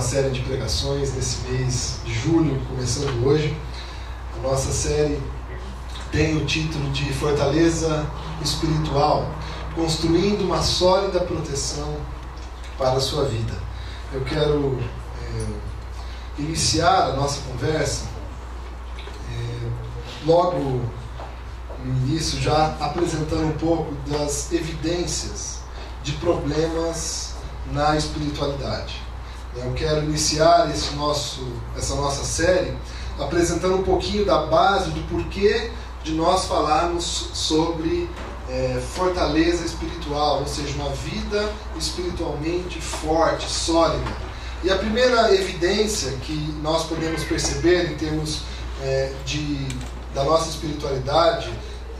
uma série de pregações nesse mês de julho, começando hoje. A nossa série tem o título de Fortaleza Espiritual, construindo uma sólida proteção para a sua vida. Eu quero é, iniciar a nossa conversa é, logo no início, já apresentando um pouco das evidências de problemas na espiritualidade. Eu quero iniciar esse nosso, essa nossa série apresentando um pouquinho da base do porquê de nós falarmos sobre é, fortaleza espiritual, ou seja, uma vida espiritualmente forte, sólida. E a primeira evidência que nós podemos perceber em termos é, de, da nossa espiritualidade,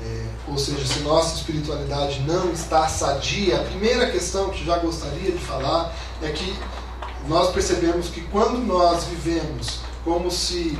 é, ou seja, se nossa espiritualidade não está sadia, a primeira questão que já gostaria de falar é que nós percebemos que quando nós vivemos como se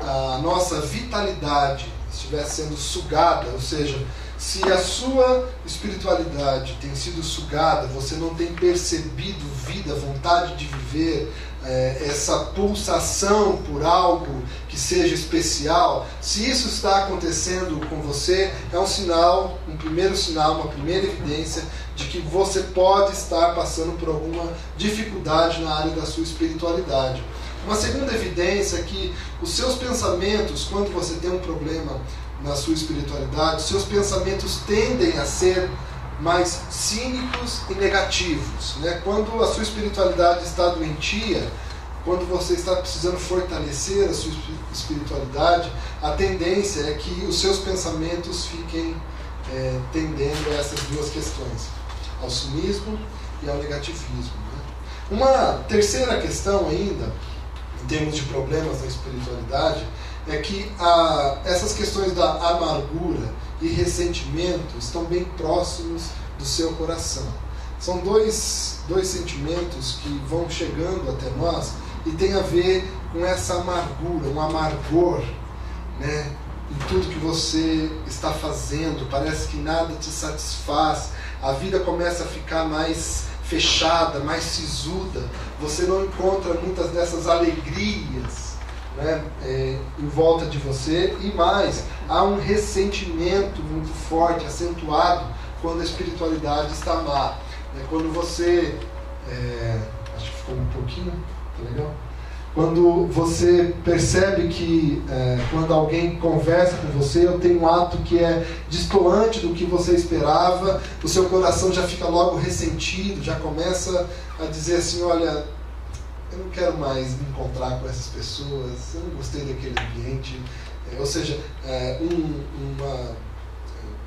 a nossa vitalidade estivesse sendo sugada, ou seja, se a sua espiritualidade tem sido sugada, você não tem percebido vida, vontade de viver, é, essa pulsação por algo que seja especial, se isso está acontecendo com você, é um sinal, um primeiro sinal, uma primeira evidência de que você pode estar passando por alguma dificuldade na área da sua espiritualidade. Uma segunda evidência é que os seus pensamentos, quando você tem um problema na sua espiritualidade, seus pensamentos tendem a ser mais cínicos e negativos. Né? Quando a sua espiritualidade está doentia, quando você está precisando fortalecer a sua espiritualidade, a tendência é que os seus pensamentos fiquem é, tendendo a essas duas questões, ao cinismo e ao negativismo. Né? Uma terceira questão ainda, em termos de problemas na espiritualidade, é que a, essas questões da amargura e ressentimento estão bem próximos do seu coração. São dois, dois sentimentos que vão chegando até nós e tem a ver com essa amargura, um amargor, né? Em tudo que você está fazendo, parece que nada te satisfaz, a vida começa a ficar mais fechada, mais sisuda, você não encontra muitas dessas alegrias né, é, em volta de você e mais, há um ressentimento muito forte, acentuado, quando a espiritualidade está má. É, quando você. É, acho que ficou um pouquinho, tá legal? Quando você percebe que é, quando alguém conversa com você, ou tem um ato que é distoante do que você esperava, o seu coração já fica logo ressentido, já começa a dizer assim: olha, eu não quero mais me encontrar com essas pessoas, eu não gostei daquele ambiente. É, ou seja, é, um, uma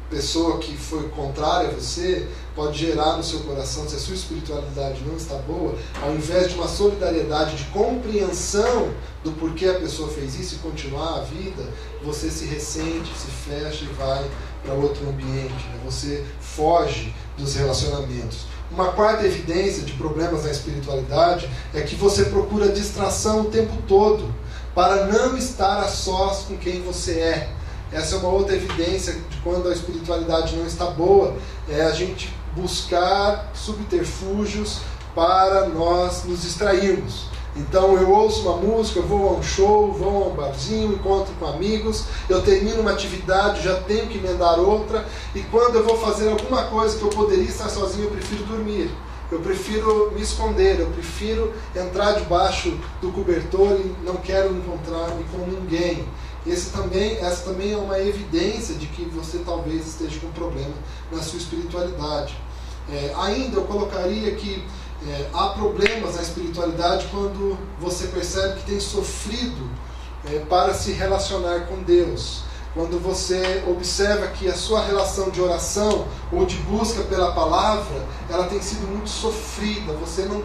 pessoa que foi contrária a você pode gerar no seu coração, se a sua espiritualidade não está boa, ao invés de uma solidariedade, de compreensão do porquê a pessoa fez isso e continuar a vida, você se ressente, se fecha e vai para outro ambiente. Né? Você foge dos relacionamentos. Uma quarta evidência de problemas na espiritualidade é que você procura distração o tempo todo para não estar a sós com quem você é. Essa é uma outra evidência de quando a espiritualidade não está boa, é a gente buscar subterfúgios para nós nos distrairmos. Então eu ouço uma música, eu vou a um show, vou a um barzinho, encontro com amigos, eu termino uma atividade, já tenho que emendar outra, e quando eu vou fazer alguma coisa que eu poderia estar sozinho, eu prefiro dormir. Eu prefiro me esconder, eu prefiro entrar debaixo do cobertor e não quero encontrar-me com ninguém. Esse também, essa também é uma evidência de que você talvez esteja com um problema na sua espiritualidade. É, ainda eu colocaria que é, há problemas na espiritualidade quando você percebe que tem sofrido é, para se relacionar com Deus. Quando você observa que a sua relação de oração ou de busca pela palavra, ela tem sido muito sofrida, você não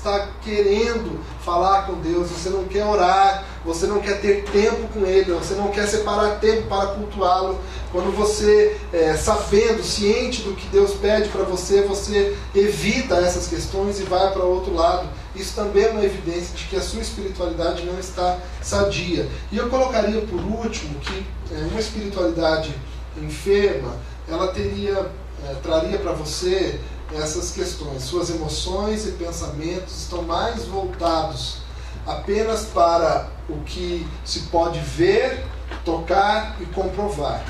está querendo falar com Deus, você não quer orar, você não quer ter tempo com Ele, você não quer separar tempo para cultuá-lo. Quando você, é, sabendo, ciente do que Deus pede para você, você evita essas questões e vai para o outro lado. Isso também é uma evidência de que a sua espiritualidade não está sadia. E eu colocaria por último que é, uma espiritualidade enferma, ela teria, é, traria para você essas questões. Suas emoções e pensamentos estão mais voltados apenas para o que se pode ver, tocar e comprovar.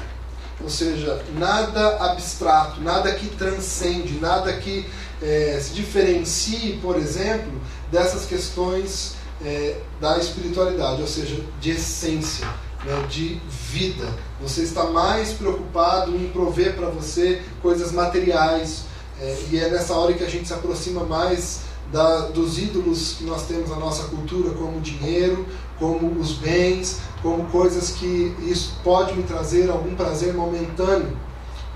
Ou seja, nada abstrato, nada que transcende, nada que é, se diferencie, por exemplo, dessas questões é, da espiritualidade, ou seja, de essência, né, de vida. Você está mais preocupado em prover para você coisas materiais, é, e é nessa hora que a gente se aproxima mais da, dos ídolos que nós temos na nossa cultura, como o dinheiro, como os bens, como coisas que isso pode me trazer algum prazer momentâneo.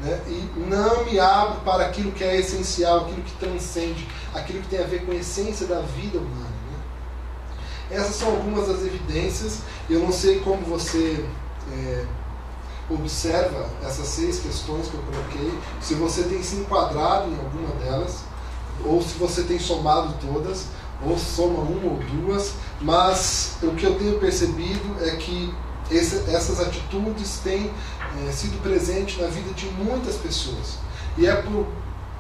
Né? E não me abro para aquilo que é essencial, aquilo que transcende, aquilo que tem a ver com a essência da vida humana. Né? Essas são algumas das evidências. Eu não sei como você é, observa essas seis questões que eu coloquei, se você tem se enquadrado em alguma delas, ou se você tem somado todas, ou soma uma ou duas, mas o que eu tenho percebido é que esse, essas atitudes têm é, sido presentes na vida de muitas pessoas. E é por,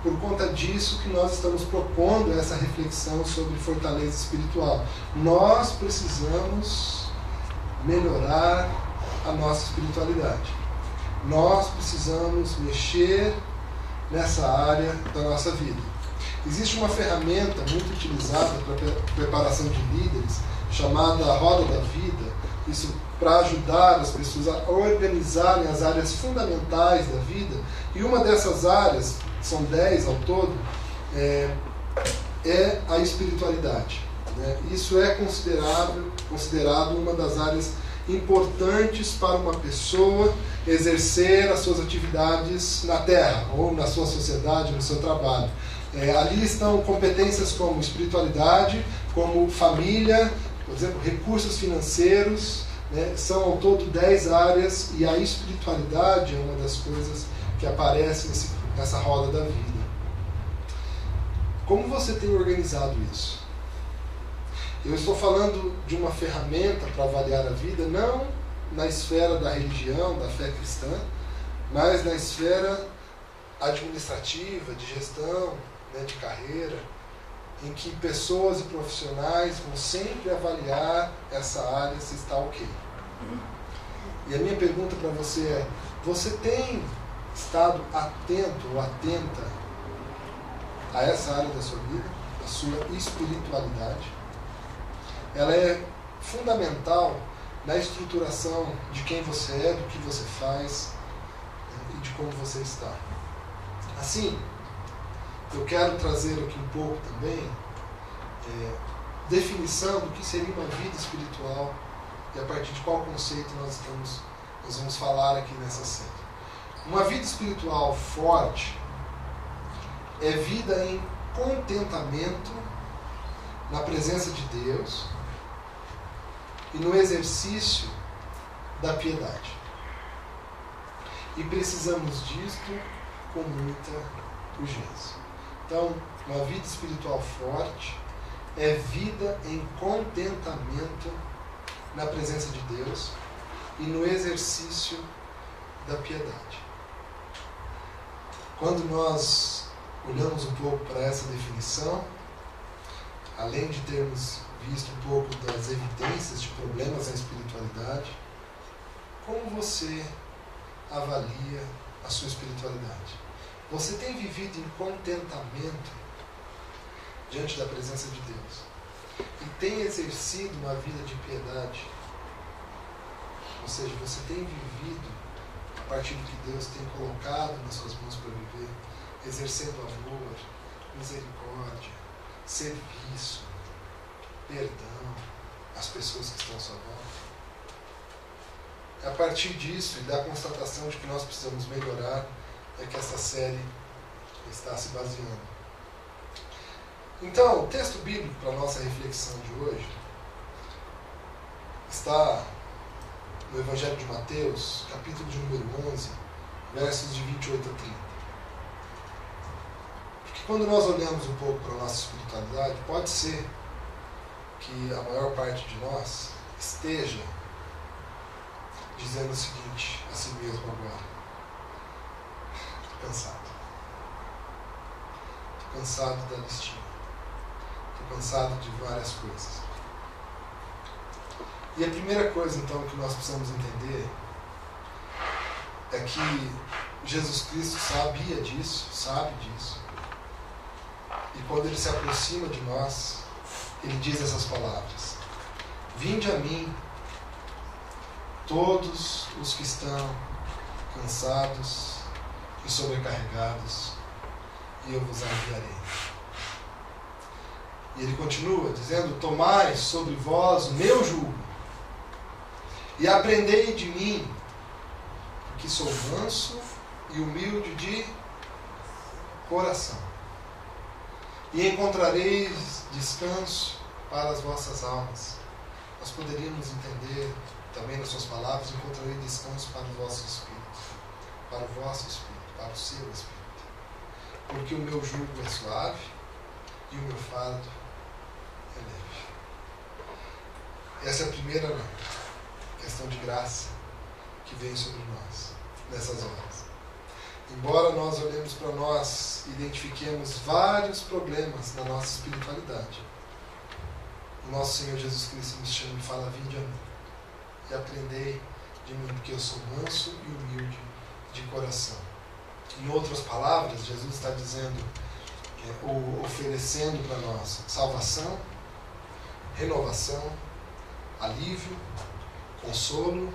por conta disso que nós estamos propondo essa reflexão sobre fortaleza espiritual. Nós precisamos melhorar a nossa espiritualidade. Nós precisamos mexer nessa área da nossa vida. Existe uma ferramenta muito utilizada para preparação de líderes chamada Roda da Vida, isso para ajudar as pessoas a organizarem as áreas fundamentais da vida. E uma dessas áreas, são dez ao todo, é, é a espiritualidade. Né? Isso é considerado, considerado uma das áreas importantes para uma pessoa exercer as suas atividades na Terra, ou na sua sociedade, no seu trabalho. É, ali estão competências como espiritualidade, como família, por exemplo, recursos financeiros, né? são ao todo 10 áreas e a espiritualidade é uma das coisas que aparece nesse, nessa roda da vida. Como você tem organizado isso? Eu estou falando de uma ferramenta para avaliar a vida, não na esfera da religião, da fé cristã, mas na esfera administrativa, de gestão, né, de carreira, em que pessoas e profissionais vão sempre avaliar essa área se está ok. E a minha pergunta para você é: você tem estado atento ou atenta a essa área da sua vida, a sua espiritualidade? Ela é fundamental na estruturação de quem você é, do que você faz né, e de como você está. Assim, eu quero trazer aqui um pouco também é, definição do que seria uma vida espiritual e a partir de qual conceito nós estamos nós vamos falar aqui nessa série. Uma vida espiritual forte é vida em contentamento na presença de Deus e no exercício da piedade. E precisamos disto com muita urgência. Então, uma vida espiritual forte é vida em contentamento na presença de Deus e no exercício da piedade. Quando nós olhamos um pouco para essa definição, além de termos visto um pouco das evidências de problemas na espiritualidade, como você avalia a sua espiritualidade? Você tem vivido em contentamento diante da presença de Deus e tem exercido uma vida de piedade. Ou seja, você tem vivido a partir do que Deus tem colocado nas suas mãos para viver, exercendo amor, misericórdia, serviço, perdão às pessoas que estão à sua volta. É a partir disso e da constatação de que nós precisamos melhorar é que essa série está se baseando. Então, o texto bíblico para a nossa reflexão de hoje está no Evangelho de Mateus, capítulo de número 11, versos de 28 a 30. Porque quando nós olhamos um pouco para a nossa espiritualidade, pode ser que a maior parte de nós esteja dizendo o seguinte a si mesmo agora cansado. Estou cansado da listinha. Estou cansado de várias coisas. E a primeira coisa, então, que nós precisamos entender é que Jesus Cristo sabia disso, sabe disso. E quando ele se aproxima de nós, ele diz essas palavras: Vinde a mim, todos os que estão cansados e sobrecarregados, e eu vos aliviarei. E ele continua dizendo: Tomai sobre vós meu jugo, e aprendei de mim, porque sou manso e humilde de coração. E encontrareis descanso para as vossas almas. Nós poderíamos entender também nas suas palavras: encontrarei descanso para o vosso espírito, para o vosso espírito, para o seu espírito. Porque o meu jugo é suave e o meu fardo é leve. Essa é a primeira questão de graça que vem sobre nós nessas horas. Embora nós olhemos para nós, identifiquemos vários problemas na nossa espiritualidade, o nosso Senhor Jesus Cristo nos chama e fala: Vinde a mim e aprendei de mim, porque eu sou manso e humilde de coração. Em outras palavras, Jesus está dizendo, é, ou oferecendo para nós salvação, renovação, alívio, consolo,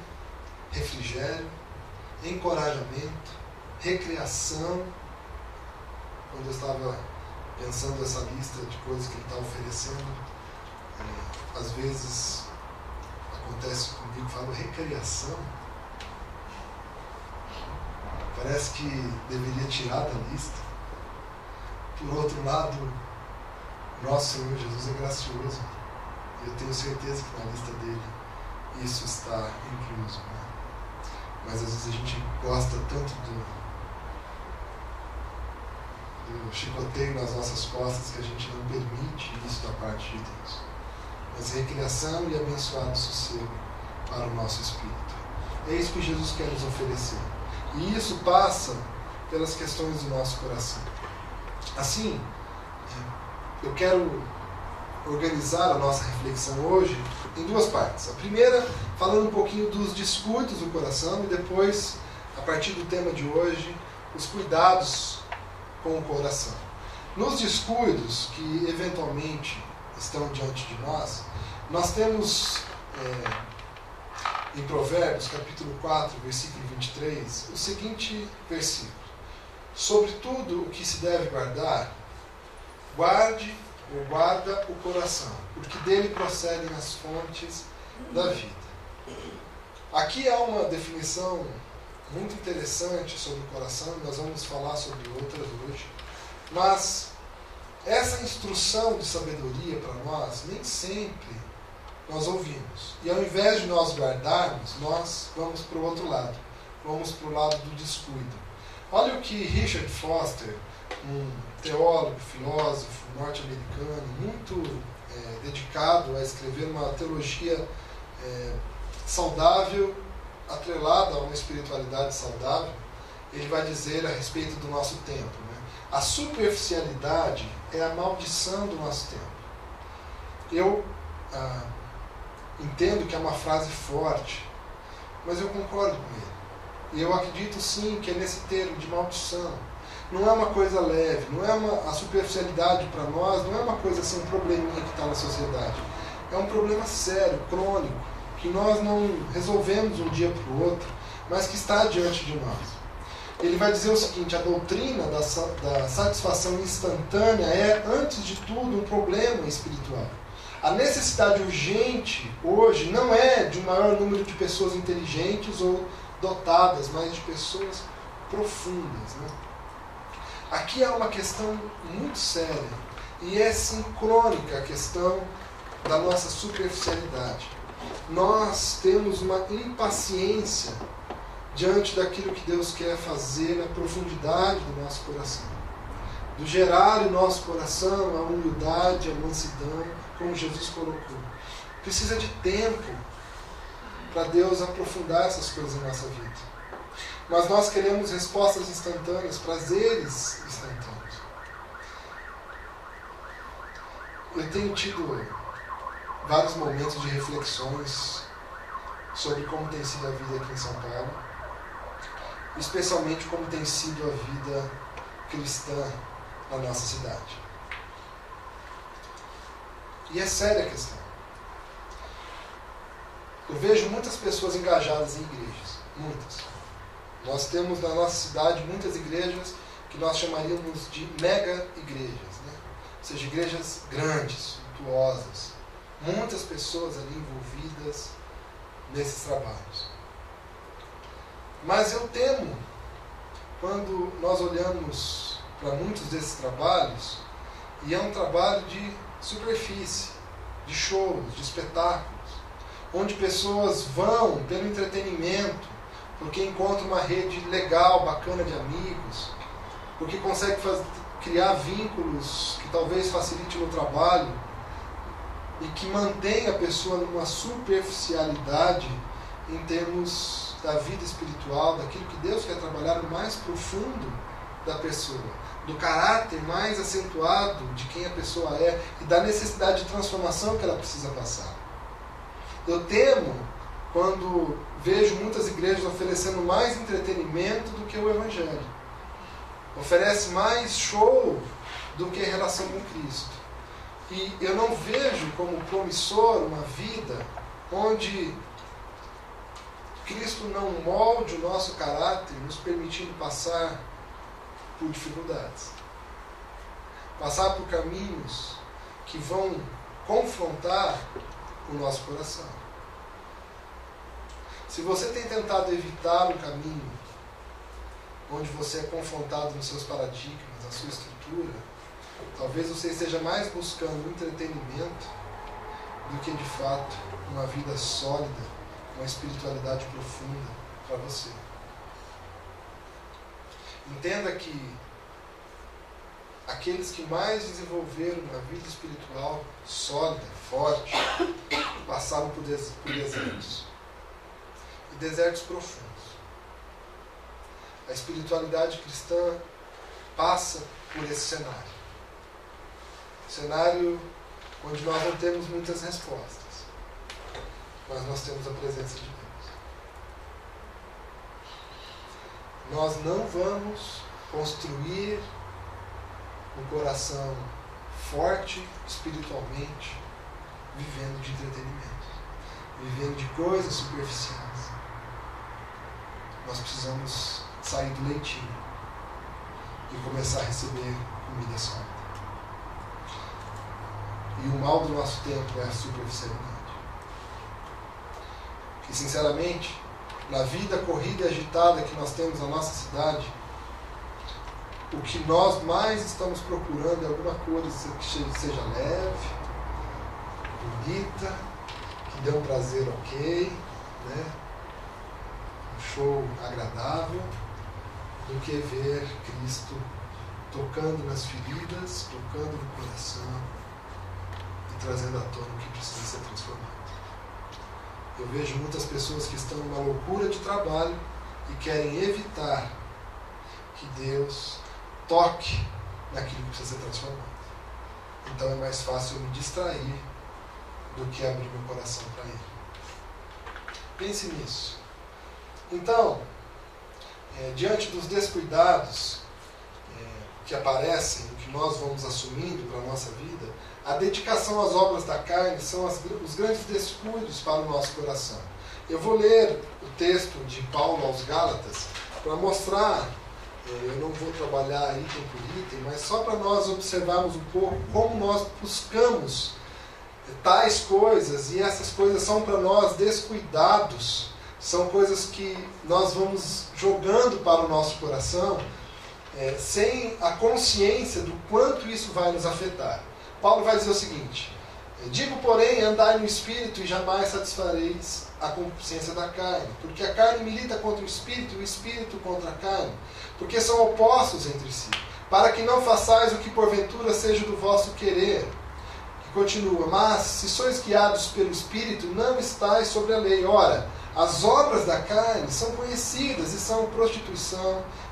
refrigério, encorajamento, recreação. Quando eu estava pensando essa lista de coisas que ele está oferecendo, é, às vezes acontece comigo, falo recreação. Parece que deveria tirar da lista. Por outro lado, nosso Senhor Jesus é gracioso. E eu tenho certeza que na lista dele isso está incluso. Né? Mas às vezes a gente gosta tanto do, do chicoteio nas nossas costas que a gente não permite isso da parte de Deus. Mas recriação e abençoado sossego para o nosso espírito. É isso que Jesus quer nos oferecer. E isso passa pelas questões do nosso coração. Assim, eu quero organizar a nossa reflexão hoje em duas partes. A primeira, falando um pouquinho dos descuidos do coração, e depois, a partir do tema de hoje, os cuidados com o coração. Nos descuidos que eventualmente estão diante de nós, nós temos é, em Provérbios, capítulo 4, versículo 23, o seguinte versículo: Sobre tudo o que se deve guardar, guarde ou guarda o coração, porque dele procedem as fontes da vida. Aqui há uma definição muito interessante sobre o coração, nós vamos falar sobre outras hoje, mas essa instrução de sabedoria para nós, nem sempre nós ouvimos. E ao invés de nós guardarmos, nós vamos para o outro lado, vamos para o lado do descuido. Olha o que Richard Foster, um teólogo, filósofo norte-americano, muito é, dedicado a escrever uma teologia é, saudável, atrelada a uma espiritualidade saudável, ele vai dizer a respeito do nosso tempo. Né? A superficialidade é a maldição do nosso tempo. Eu ah, entendo que é uma frase forte, mas eu concordo com ele. E eu acredito sim que é nesse termo de maldição não é uma coisa leve, não é uma, a superficialidade para nós não é uma coisa assim, um probleminha que está na sociedade. É um problema sério, crônico, que nós não resolvemos um dia para o outro, mas que está diante de nós. Ele vai dizer o seguinte: a doutrina da, da satisfação instantânea é, antes de tudo, um problema espiritual. A necessidade urgente hoje não é de um maior número de pessoas inteligentes ou dotadas, mas de pessoas profundas. Né? Aqui há uma questão muito séria e é sincrônica a questão da nossa superficialidade. Nós temos uma impaciência diante daquilo que Deus quer fazer na profundidade do nosso coração. Do gerar em nosso coração a humildade, a mansidão, como Jesus colocou. Precisa de tempo para Deus aprofundar essas coisas na nossa vida. Mas nós queremos respostas instantâneas, prazeres instantâneos. Eu tenho tido vários momentos de reflexões sobre como tem sido a vida aqui em São Paulo, especialmente como tem sido a vida cristã na nossa cidade. E é séria a questão. Eu vejo muitas pessoas engajadas em igrejas, muitas. Nós temos na nossa cidade muitas igrejas que nós chamaríamos de mega igrejas, né? ou seja, igrejas grandes, suntuosas, muitas pessoas ali envolvidas nesses trabalhos. Mas eu temo, quando nós olhamos para muitos desses trabalhos, e é um trabalho de superfície, de shows, de espetáculos, onde pessoas vão pelo entretenimento, porque encontram uma rede legal, bacana de amigos, porque consegue criar vínculos que talvez facilite no trabalho e que mantém a pessoa numa superficialidade em termos da vida espiritual, daquilo que Deus quer trabalhar no mais profundo da pessoa, do caráter mais acentuado de quem a pessoa é e da necessidade de transformação que ela precisa passar. Eu temo quando vejo muitas igrejas oferecendo mais entretenimento do que o Evangelho. Oferece mais show do que relação com Cristo. E eu não vejo como promissor uma vida onde Cristo não molde o nosso caráter, nos permitindo passar por dificuldades. Passar por caminhos que vão confrontar o nosso coração. Se você tem tentado evitar um caminho onde você é confrontado nos seus paradigmas, na sua estrutura, talvez você esteja mais buscando entretenimento do que de fato uma vida sólida, uma espiritualidade profunda para você. Entenda que aqueles que mais desenvolveram uma vida espiritual sólida, forte, passaram por, des por desertos. E desertos profundos. A espiritualidade cristã passa por esse cenário. Cenário onde nós não temos muitas respostas, mas nós temos a presença de Deus. Nós não vamos construir um coração forte espiritualmente, vivendo de entretenimento, vivendo de coisas superficiais. Nós precisamos sair do leitinho e começar a receber comida sólida. E o mal do nosso tempo é a superficialidade. Que, sinceramente, na vida corrida e agitada que nós temos na nossa cidade, o que nós mais estamos procurando é alguma coisa que seja leve, bonita, que dê um prazer ok, né? um show agradável, do que ver Cristo tocando nas feridas, tocando no coração trazendo à tona o que precisa ser transformado. Eu vejo muitas pessoas que estão numa loucura de trabalho e querem evitar que Deus toque naquilo que precisa ser transformado. Então é mais fácil eu me distrair do que abrir meu coração para Ele. Pense nisso. Então, é, diante dos descuidados é, que aparecem, nós vamos assumindo para a nossa vida, a dedicação às obras da carne são as, os grandes descuidos para o nosso coração. Eu vou ler o texto de Paulo aos Gálatas para mostrar, é, eu não vou trabalhar item por item, mas só para nós observarmos um pouco como nós buscamos tais coisas e essas coisas são para nós descuidados, são coisas que nós vamos jogando para o nosso coração é, sem a consciência do quanto isso vai nos afetar. Paulo vai dizer o seguinte: Digo, porém, andai no espírito e jamais satisfareis a consciência da carne, porque a carne milita contra o espírito e o espírito contra a carne, porque são opostos entre si, para que não façais o que porventura seja do vosso querer. Que continua: Mas se sois guiados pelo espírito, não estáis sobre a lei. Ora, as obras da carne são conhecidas e são prostituição,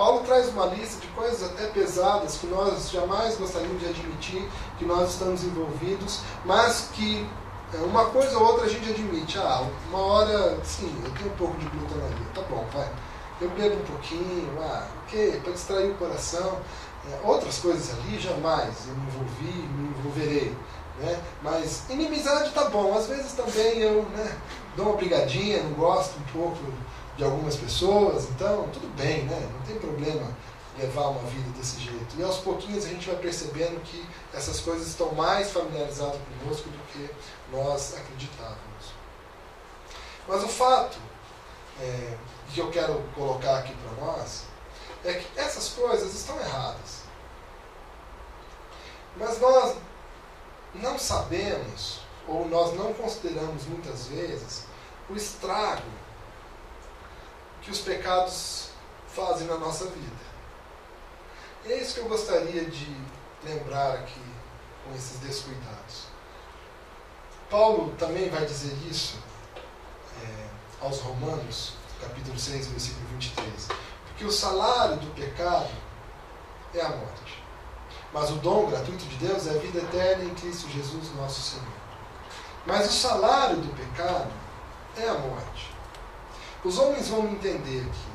Paulo traz uma lista de coisas até pesadas que nós jamais gostaríamos de admitir que nós estamos envolvidos, mas que é, uma coisa ou outra a gente admite. Ah, uma hora, sim, eu tenho um pouco de glutonaria. Tá bom, vai. Eu bebo um pouquinho, ah, ok, para distrair o coração. É, outras coisas ali, jamais eu me envolvi, me envolverei. Né? Mas inimizade tá bom. Às vezes também eu né, dou uma brigadinha, não gosto um pouco de algumas pessoas, então tudo bem, né? não tem problema levar uma vida desse jeito. E aos pouquinhos a gente vai percebendo que essas coisas estão mais familiarizadas conosco do que nós acreditávamos. Mas o fato é, que eu quero colocar aqui para nós é que essas coisas estão erradas. Mas nós não sabemos, ou nós não consideramos muitas vezes, o estrago que os pecados fazem na nossa vida. E é isso que eu gostaria de lembrar aqui com esses descuidados. Paulo também vai dizer isso é, aos Romanos, capítulo 6, versículo 23. Porque o salário do pecado é a morte. Mas o dom gratuito de Deus é a vida eterna em Cristo Jesus, nosso Senhor. Mas o salário do pecado é a morte. Os homens vão entender aqui.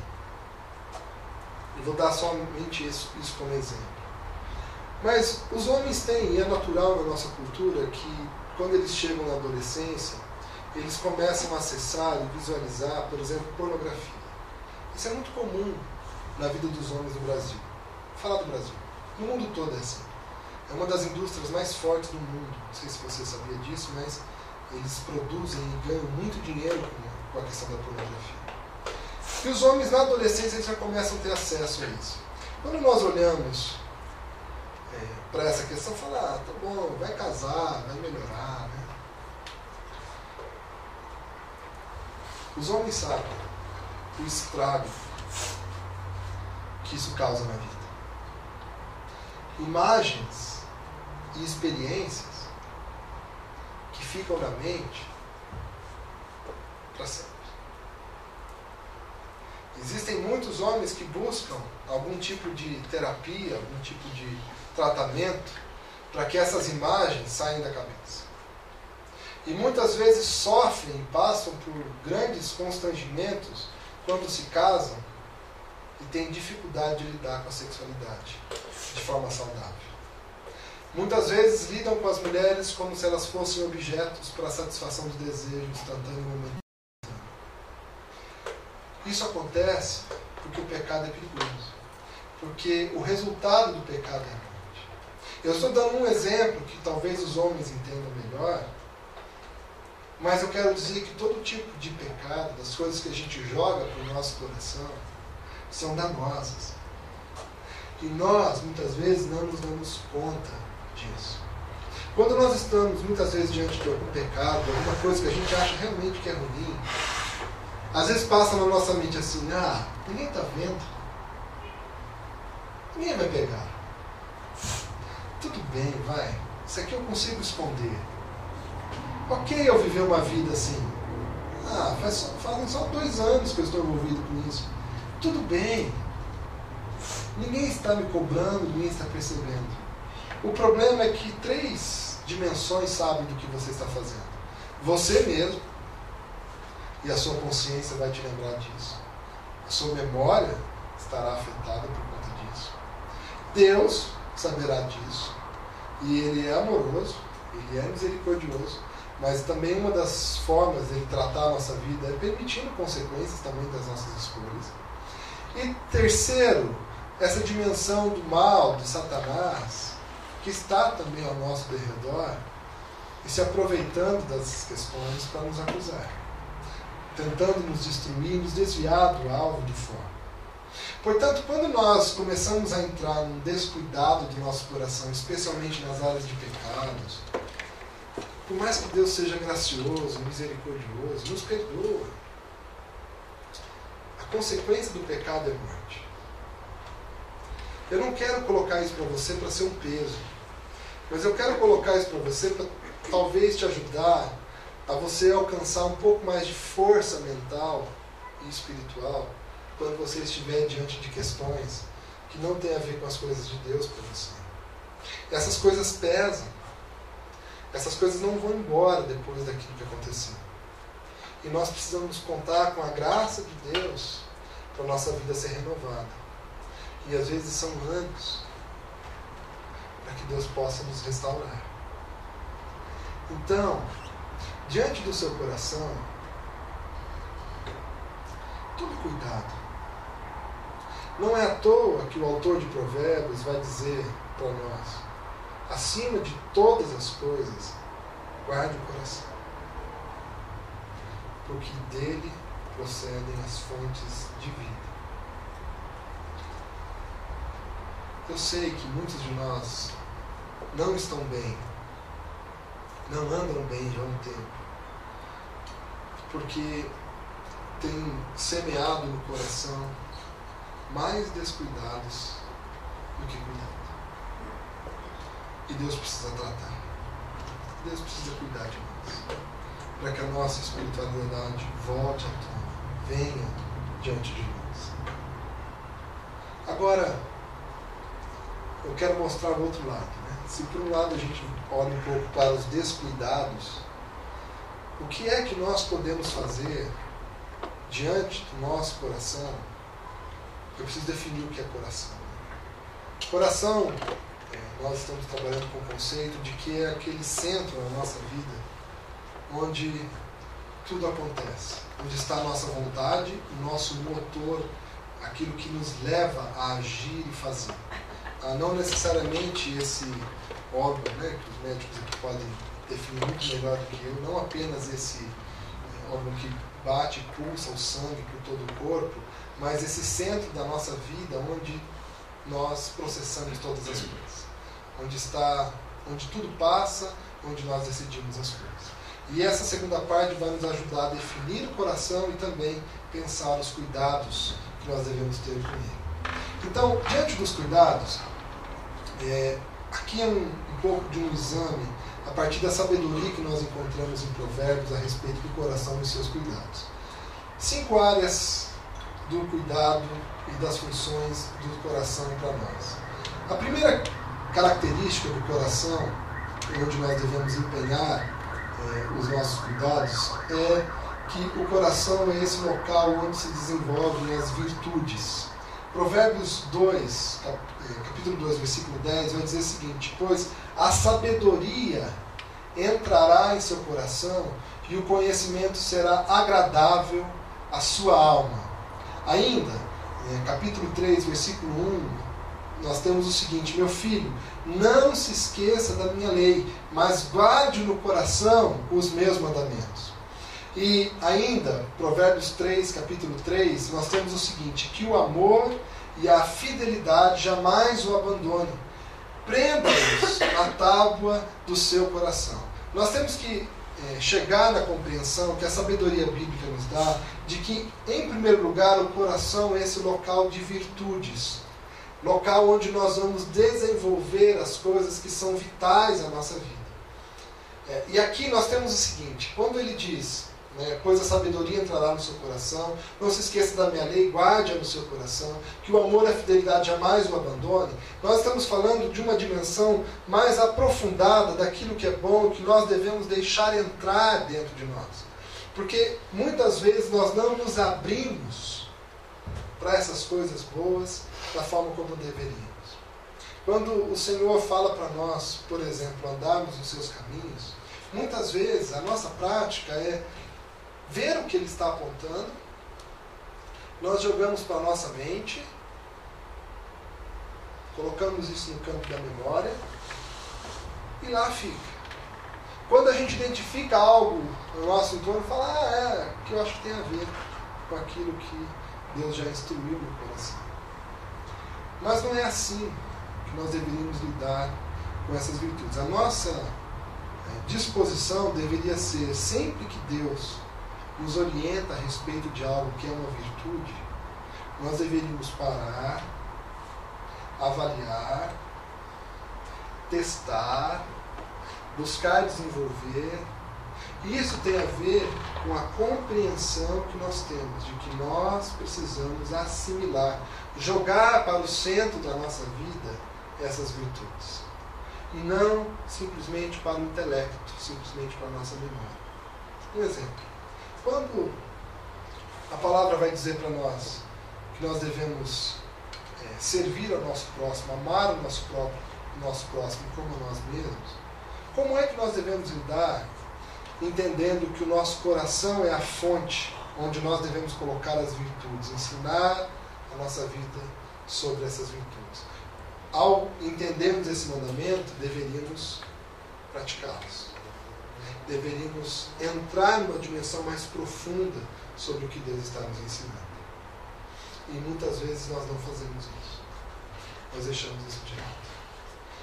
E vou dar somente isso, isso como exemplo. Mas os homens têm, e é natural na nossa cultura, que quando eles chegam na adolescência, eles começam a acessar e visualizar, por exemplo, pornografia. Isso é muito comum na vida dos homens no Brasil. Vou falar do Brasil. No mundo todo é assim. É uma das indústrias mais fortes do mundo. Não sei se você sabia disso, mas eles produzem e ganham muito dinheiro com a questão da pornografia. E os homens na adolescência já começam a ter acesso a isso. Quando nós olhamos é, para essa questão, falar, ah, tá bom, vai casar, vai melhorar, né? Os homens sabem o estrago que isso causa na vida. Imagens e experiências que ficam na mente para sempre. Existem muitos homens que buscam algum tipo de terapia, algum tipo de tratamento para que essas imagens saiam da cabeça. E muitas vezes sofrem e passam por grandes constrangimentos quando se casam e têm dificuldade de lidar com a sexualidade de forma saudável. Muitas vezes lidam com as mulheres como se elas fossem objetos para a satisfação do desejo instantâneo. Isso acontece porque o pecado é perigoso. Porque o resultado do pecado é a morte. Eu estou dando um exemplo que talvez os homens entendam melhor, mas eu quero dizer que todo tipo de pecado, das coisas que a gente joga para o nosso coração, são danosas. E nós, muitas vezes, não nos damos conta disso. Quando nós estamos, muitas vezes, diante de algum pecado, alguma coisa que a gente acha realmente que é ruim, às vezes passa na nossa mente assim, ah, ninguém está vendo. Ninguém vai pegar. Tudo bem, vai. Isso aqui eu consigo esconder. Ok eu viver uma vida assim. Ah, faz fazem só dois anos que eu estou envolvido com isso. Tudo bem. Ninguém está me cobrando, ninguém está percebendo. O problema é que três dimensões sabem do que você está fazendo. Você mesmo, e a sua consciência vai te lembrar disso. A sua memória estará afetada por conta disso. Deus saberá disso. E Ele é amoroso, Ele é misericordioso. Mas também uma das formas de tratar a nossa vida é permitindo consequências também das nossas escolhas. E terceiro, essa dimensão do mal, de Satanás, que está também ao nosso derredor e se aproveitando dessas questões para nos acusar tentando nos destruir, nos desviar do alvo de forma. Portanto, quando nós começamos a entrar num descuidado do nosso coração, especialmente nas áreas de pecados, por mais que Deus seja gracioso, misericordioso, nos perdoa. A consequência do pecado é morte. Eu não quero colocar isso para você para ser um peso, mas eu quero colocar isso para você para talvez te ajudar a você alcançar um pouco mais de força mental e espiritual quando você estiver diante de questões que não têm a ver com as coisas de Deus para você. Essas coisas pesam. Essas coisas não vão embora depois daquilo que aconteceu. E nós precisamos contar com a graça de Deus para a nossa vida ser renovada. E às vezes são anos para que Deus possa nos restaurar. Então, diante do seu coração, tome cuidado. Não é à toa que o autor de Provérbios vai dizer para nós: acima de todas as coisas, guarde o coração, porque dele procedem as fontes de vida. Eu sei que muitos de nós não estão bem, não andam bem já há um tempo, porque tem semeado no coração mais descuidados do que cuidado. E Deus precisa tratar. Deus precisa cuidar de nós. Para que a nossa espiritualidade volte à tona, venha diante de nós. Agora, eu quero mostrar o outro lado. Né? Se por um lado a gente olha um pouco para os descuidados, o que é que nós podemos fazer diante do nosso coração? Eu preciso definir o que é coração. Coração nós estamos trabalhando com o conceito de que é aquele centro na nossa vida onde tudo acontece, onde está a nossa vontade, o nosso motor, aquilo que nos leva a agir e fazer. Ah, não necessariamente esse órgão, né, que os médicos aqui podem definir muito melhor do que eu, não apenas esse eh, órgão que bate e pulsa o sangue por todo o corpo, mas esse centro da nossa vida onde nós processamos todas as coisas onde está, onde tudo passa, onde nós decidimos as coisas. E essa segunda parte vai nos ajudar a definir o coração e também pensar os cuidados que nós devemos ter com ele. Então, diante dos cuidados, é, aqui é um, um pouco de um exame a partir da sabedoria que nós encontramos em Provérbios a respeito do coração e seus cuidados. Cinco áreas do cuidado e das funções do coração para nós. A primeira característica do coração, onde nós devemos empenhar é, os nossos cuidados, é que o coração é esse local onde se desenvolvem as virtudes. Provérbios 2, cap, é, capítulo 2, versículo 10, vai dizer o seguinte: Pois a sabedoria entrará em seu coração e o conhecimento será agradável à sua alma. Ainda, é, capítulo 3, versículo 1, nós temos o seguinte: meu filho, não se esqueça da minha lei, mas guarde no coração os meus mandamentos. E ainda, Provérbios 3, capítulo 3, nós temos o seguinte: que o amor e a fidelidade jamais o abandone. Prenda-os à tábua do seu coração. Nós temos que é, chegar na compreensão que a sabedoria bíblica nos dá de que, em primeiro lugar, o coração é esse local de virtudes local onde nós vamos desenvolver as coisas que são vitais à nossa vida. É, e aqui nós temos o seguinte: quando ele diz, né, pois a sabedoria entrará no seu coração, não se esqueça da minha lei, guarde-a no seu coração, que o amor e a fidelidade jamais o abandone, nós estamos falando de uma dimensão mais aprofundada daquilo que é bom, que nós devemos deixar entrar dentro de nós. Porque muitas vezes nós não nos abrimos para essas coisas boas da forma como deveríamos. Quando o Senhor fala para nós, por exemplo, andarmos nos seus caminhos, muitas vezes a nossa prática é ver o que Ele está apontando, nós jogamos para a nossa mente, colocamos isso no campo da memória e lá fica. Quando a gente identifica algo no nosso entorno, fala, ah, é, que eu acho que tem a ver com aquilo que Deus já instruiu no coração. Mas não é assim que nós deveríamos lidar com essas virtudes. A nossa é, disposição deveria ser, sempre que Deus nos orienta a respeito de algo que é uma virtude, nós deveríamos parar, avaliar, testar, buscar desenvolver. Isso tem a ver com a compreensão que nós temos de que nós precisamos assimilar, jogar para o centro da nossa vida essas virtudes. E não simplesmente para o intelecto, simplesmente para a nossa memória. Um exemplo. Quando a palavra vai dizer para nós que nós devemos é, servir ao nosso próximo, amar o nosso próprio, nosso próximo como nós mesmos, como é que nós devemos lidar entendendo que o nosso coração é a fonte onde nós devemos colocar as virtudes, ensinar a nossa vida sobre essas virtudes. Ao entendermos esse mandamento, deveríamos praticá-los. Deveríamos entrar numa dimensão mais profunda sobre o que Deus está nos ensinando. E muitas vezes nós não fazemos isso. Nós deixamos isso de lado.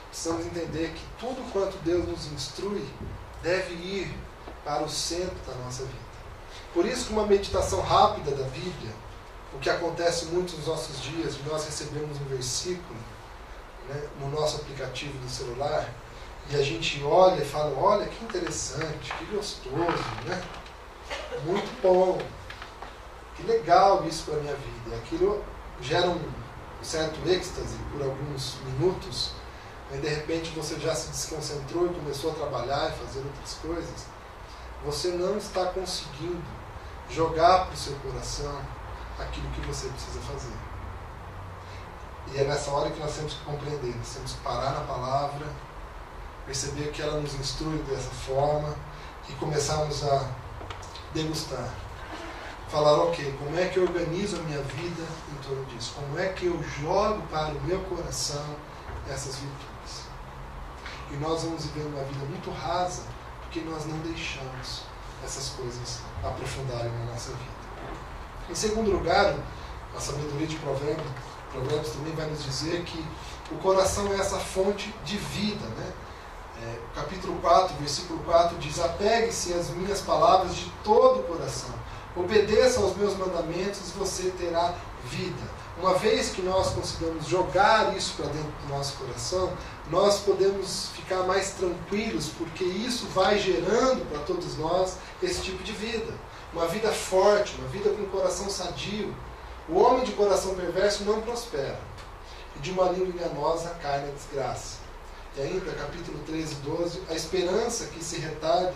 Precisamos entender que tudo quanto Deus nos instrui deve ir para o centro da nossa vida. Por isso que uma meditação rápida da Bíblia, o que acontece muito nos nossos dias, nós recebemos um versículo né, no nosso aplicativo do celular, e a gente olha e fala, olha que interessante, que gostoso, né? Muito bom. Que legal isso para a minha vida. Aquilo gera um certo êxtase por alguns minutos, e de repente você já se desconcentrou e começou a trabalhar e fazer outras coisas. Você não está conseguindo jogar para o seu coração aquilo que você precisa fazer. E é nessa hora que nós temos que compreender, nós temos que parar na palavra, perceber que ela nos instrui dessa forma e começarmos a degustar. Falar, ok, como é que eu organizo a minha vida em torno disso? Como é que eu jogo para o meu coração essas virtudes? E nós vamos viver uma vida muito rasa porque nós não deixamos essas coisas aprofundarem na nossa vida. Em segundo lugar, a sabedoria de Provérbios, Provérbios também vai nos dizer que o coração é essa fonte de vida. Né? É, capítulo 4, versículo 4 diz: Apegue-se às minhas palavras de todo o coração, obedeça aos meus mandamentos e você terá vida. Uma vez que nós consigamos jogar isso para dentro do nosso coração, nós podemos ficar mais tranquilos, porque isso vai gerando para todos nós esse tipo de vida. Uma vida forte, uma vida com um coração sadio. O homem de coração perverso não prospera, e de uma língua enganosa cai na desgraça. E ainda, capítulo 13, 12, a esperança que se retarda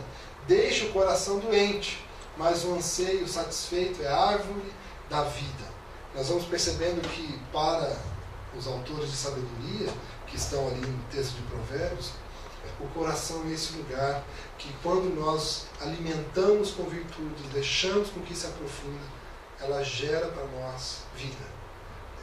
deixa o coração doente, mas o anseio satisfeito é a árvore da vida. Nós vamos percebendo que, para os autores de sabedoria, que estão ali no texto de Provérbios, o coração é esse lugar que, quando nós alimentamos com virtudes, deixamos com que se aprofunda, ela gera para nós vida.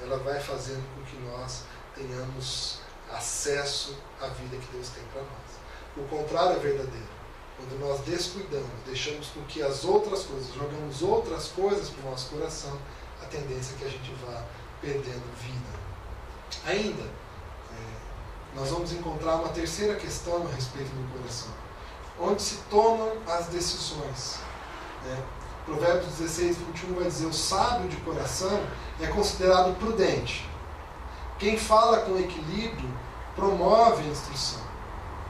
Ela vai fazendo com que nós tenhamos acesso à vida que Deus tem para nós. O contrário é verdadeiro. Quando nós descuidamos, deixamos com que as outras coisas, jogamos outras coisas para o nosso coração, a tendência é que a gente vá perdendo vida. Ainda, é, nós vamos encontrar uma terceira questão a respeito do coração. Onde se tomam as decisões. Né? Provérbios 16, 21 vai dizer: O sábio de coração é considerado prudente. Quem fala com equilíbrio promove a instrução.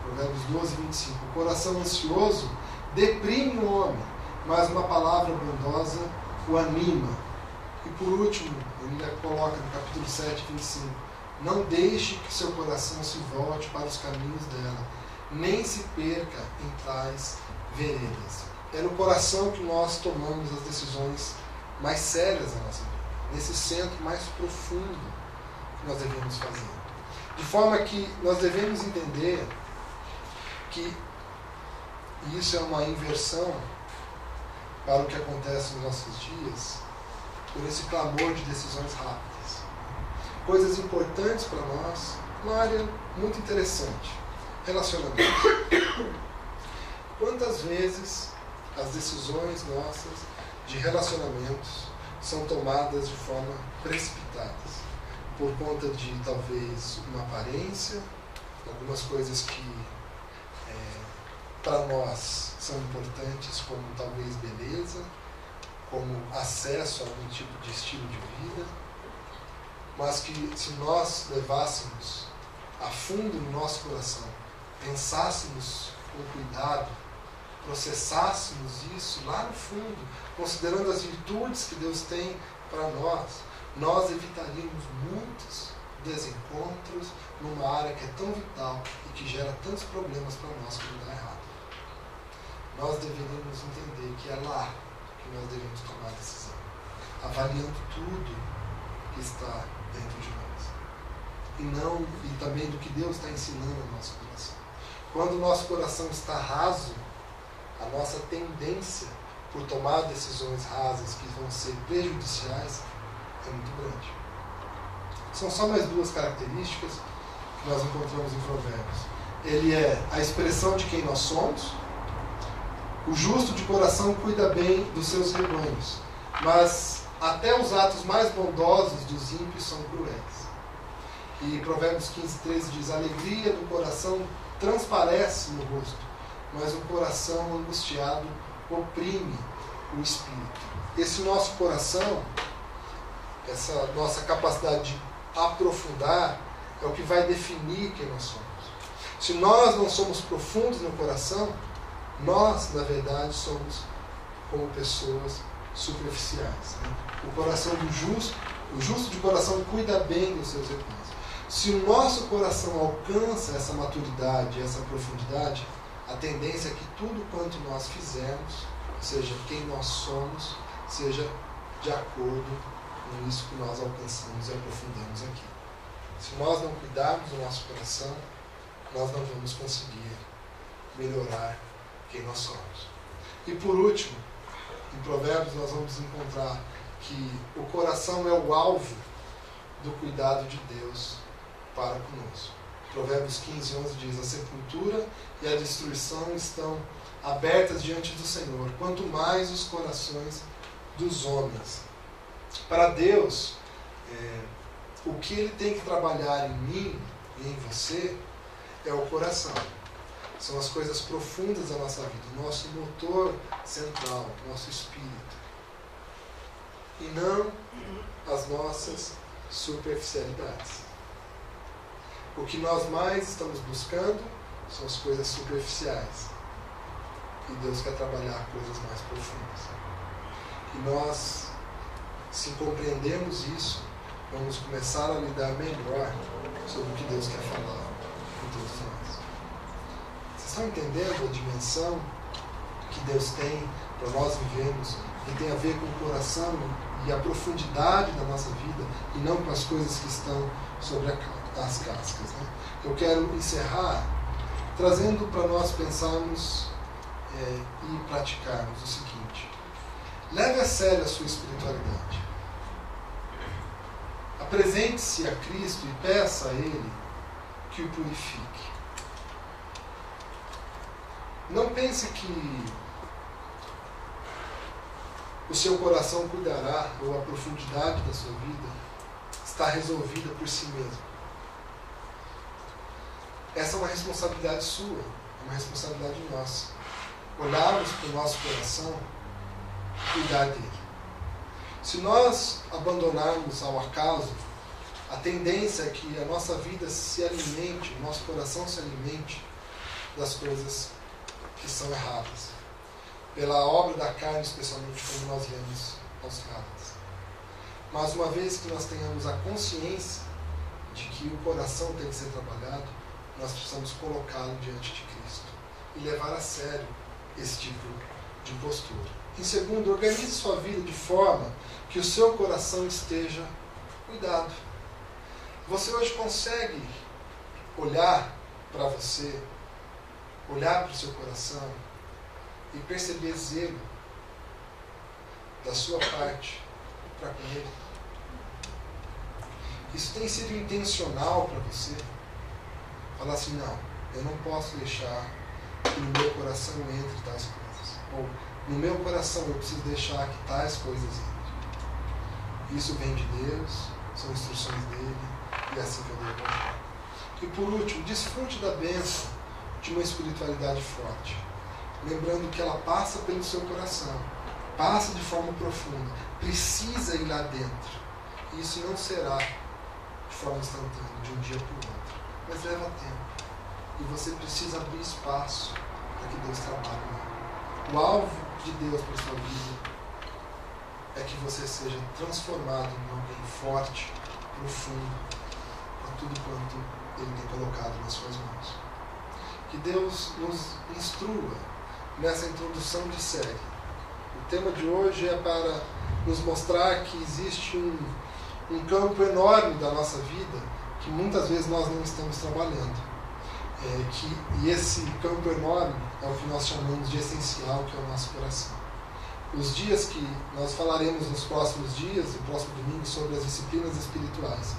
Provérbios 12, 25. O coração ansioso deprime o homem, mas uma palavra bondosa o anima. E por último, ele coloca no capítulo 7, 25: Não deixe que seu coração se volte para os caminhos dela, nem se perca em tais veredas. É no coração que nós tomamos as decisões mais sérias da nossa vida, nesse centro mais profundo que nós devemos fazer. De forma que nós devemos entender que isso é uma inversão para o que acontece nos nossos dias, por esse clamor de decisões rápidas. Coisas importantes para nós, uma área muito interessante: relacionamento. Quantas vezes as decisões nossas de relacionamentos são tomadas de forma precipitadas, por conta de talvez uma aparência, algumas coisas que é, para nós são importantes, como talvez beleza, como acesso a algum tipo de estilo de vida, mas que se nós levássemos a fundo no nosso coração, pensássemos com cuidado, processássemos isso lá no fundo, considerando as virtudes que Deus tem para nós, nós evitaríamos muitos desencontros numa área que é tão vital e que gera tantos problemas para nós quando dá errado. Nós deveríamos entender que é lá que nós devemos tomar a decisão, avaliando tudo que está dentro de nós. E não, e também do que Deus está ensinando ao nosso coração. Quando o nosso coração está raso, a nossa tendência por tomar decisões rasas que vão ser prejudiciais é muito grande. São só mais duas características que nós encontramos em Provérbios. Ele é a expressão de quem nós somos. O justo de coração cuida bem dos seus rebanhos, mas até os atos mais bondosos dos ímpios são cruéis. E Provérbios 15, 13 diz: A alegria do coração transparece no rosto, mas o coração angustiado oprime o espírito. Esse nosso coração, essa nossa capacidade de aprofundar, é o que vai definir quem nós somos. Se nós não somos profundos no coração, nós, na verdade, somos como pessoas superficiais. Né? O coração do justo, o justo de coração cuida bem dos seus rebanhos. Se o nosso coração alcança essa maturidade, essa profundidade, a tendência é que tudo quanto nós fizermos, seja quem nós somos, seja de acordo com isso que nós alcançamos e aprofundamos aqui. Se nós não cuidarmos do nosso coração, nós não vamos conseguir melhorar quem nós somos. E por último, em Provérbios nós vamos encontrar que o coração é o alvo do cuidado de Deus para conosco. Provérbios 15, 11 diz: A sepultura e a destruição estão abertas diante do Senhor, quanto mais os corações dos homens. Para Deus, é, o que Ele tem que trabalhar em mim e em você é o coração. São as coisas profundas da nossa vida, o nosso motor central, o nosso espírito. E não as nossas superficialidades. O que nós mais estamos buscando são as coisas superficiais. E Deus quer trabalhar coisas mais profundas. E nós, se compreendemos isso, vamos começar a lidar melhor sobre o que Deus quer falar com todos nós. Vocês estão entendendo a dimensão que Deus tem para nós vivermos e tem a ver com o coração e a profundidade da nossa vida e não com as coisas que estão sobre a as cascas. Né? Eu quero encerrar trazendo para nós pensarmos é, e praticarmos o seguinte: leve a sério a sua espiritualidade. Apresente-se a Cristo e peça a Ele que o purifique. Não pense que o seu coração cuidará ou a profundidade da sua vida está resolvida por si mesmo. Essa é uma responsabilidade sua, é uma responsabilidade nossa. Olharmos para o nosso coração e cuidar dele. Se nós abandonarmos ao acaso, a tendência é que a nossa vida se alimente, o nosso coração se alimente das coisas que são erradas. Pela obra da carne, especialmente como nós lemos aos Gálatas. Mas uma vez que nós tenhamos a consciência de que o coração tem que ser trabalhado, nós precisamos colocá-lo diante de Cristo e levar a sério esse tipo de postura. Em segundo, organize sua vida de forma que o seu coração esteja cuidado. Você hoje consegue olhar para você, olhar para o seu coração e perceber zelo da sua parte para com ele? Isso tem sido intencional para você? falar assim, não, eu não posso deixar que no meu coração entre tais coisas. Ou no meu coração eu preciso deixar que tais coisas entrem. Isso vem de Deus, são instruções dele, e é assim que eu devo agir. E por último, desfrute da bênção de uma espiritualidade forte. Lembrando que ela passa pelo seu coração, passa de forma profunda, precisa ir lá dentro. E isso não será de forma instantânea, de um dia para o outro. Mas leva tempo. E você precisa abrir espaço para que Deus trabalhe. O alvo de Deus para sua vida é que você seja transformado em alguém forte, profundo, para tudo quanto Ele tem colocado nas suas mãos. Que Deus nos instrua nessa introdução de série. O tema de hoje é para nos mostrar que existe um, um campo enorme da nossa vida que muitas vezes nós não estamos trabalhando. É, que, e esse campo enorme é o que nós chamamos de essencial, que é o nosso coração os dias que nós falaremos nos próximos dias, no próximo domingo, sobre as disciplinas espirituais.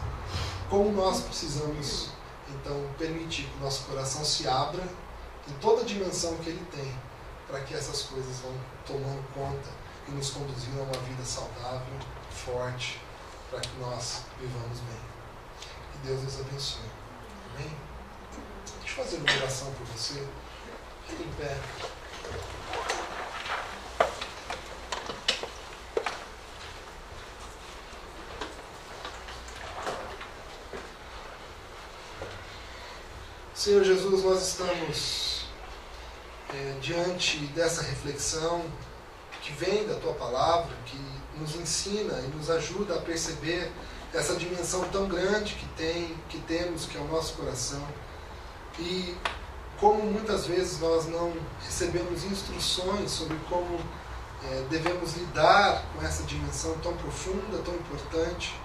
Como nós precisamos, então, permitir que o nosso coração se abra em toda a dimensão que ele tem, para que essas coisas vão tomando conta e nos conduzindo a uma vida saudável, forte, para que nós vivamos bem. Que Deus nos abençoe. Amém? Fazer uma oração por você. Fique em pé. Senhor Jesus, nós estamos é, diante dessa reflexão que vem da tua palavra, que nos ensina e nos ajuda a perceber essa dimensão tão grande que tem, que temos, que é o nosso coração. E como muitas vezes nós não recebemos instruções sobre como é, devemos lidar com essa dimensão tão profunda, tão importante,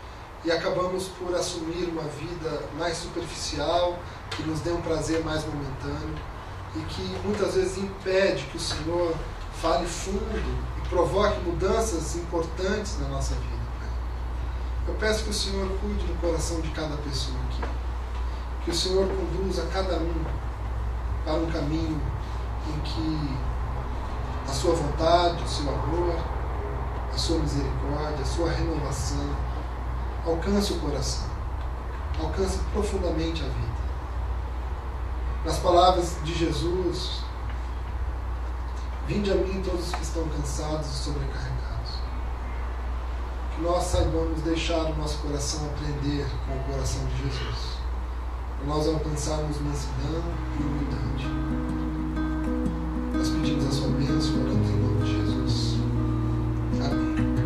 e acabamos por assumir uma vida mais superficial, que nos dê um prazer mais momentâneo e que muitas vezes impede que o Senhor fale fundo e provoque mudanças importantes na nossa vida. Eu peço que o Senhor cuide do coração de cada pessoa aqui, que o Senhor conduza cada um para um caminho em que a sua vontade, o seu amor, a sua misericórdia, a sua renovação alcance o coração, alcance profundamente a vida. Nas palavras de Jesus, vinde a mim todos os que estão cansados e sobrecarregados. Que nós saibamos deixar o nosso coração aprender com o coração de Jesus. Nós alcançarmos mansidão e humildade. Nós pedimos a sua bênção, orando em nome de Jesus. Amém.